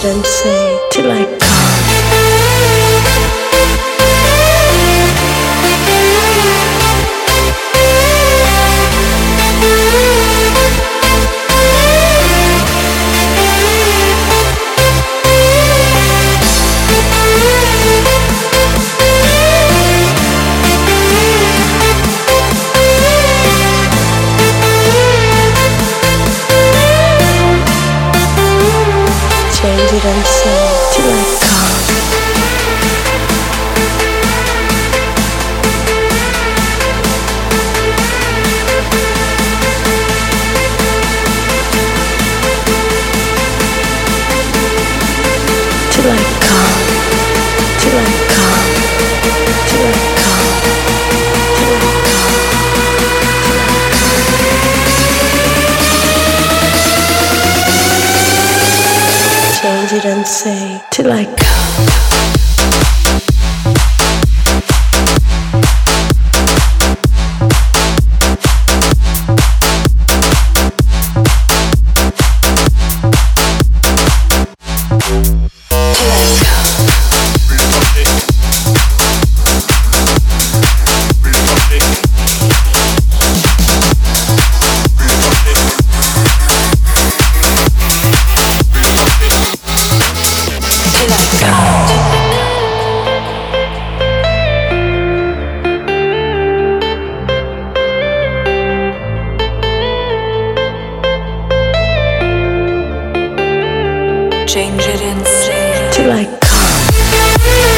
didn't say to like. didn't say till I come. change it inside to like come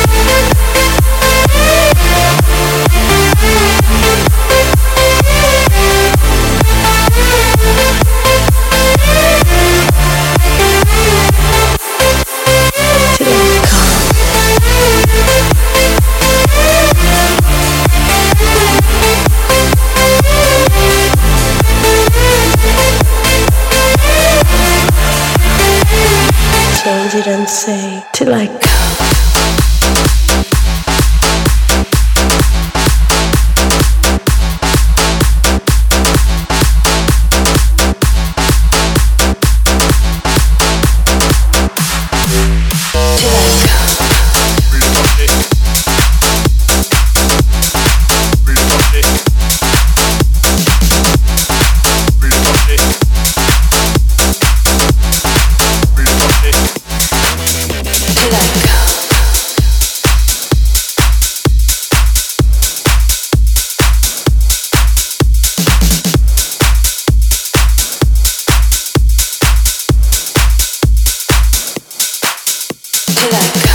till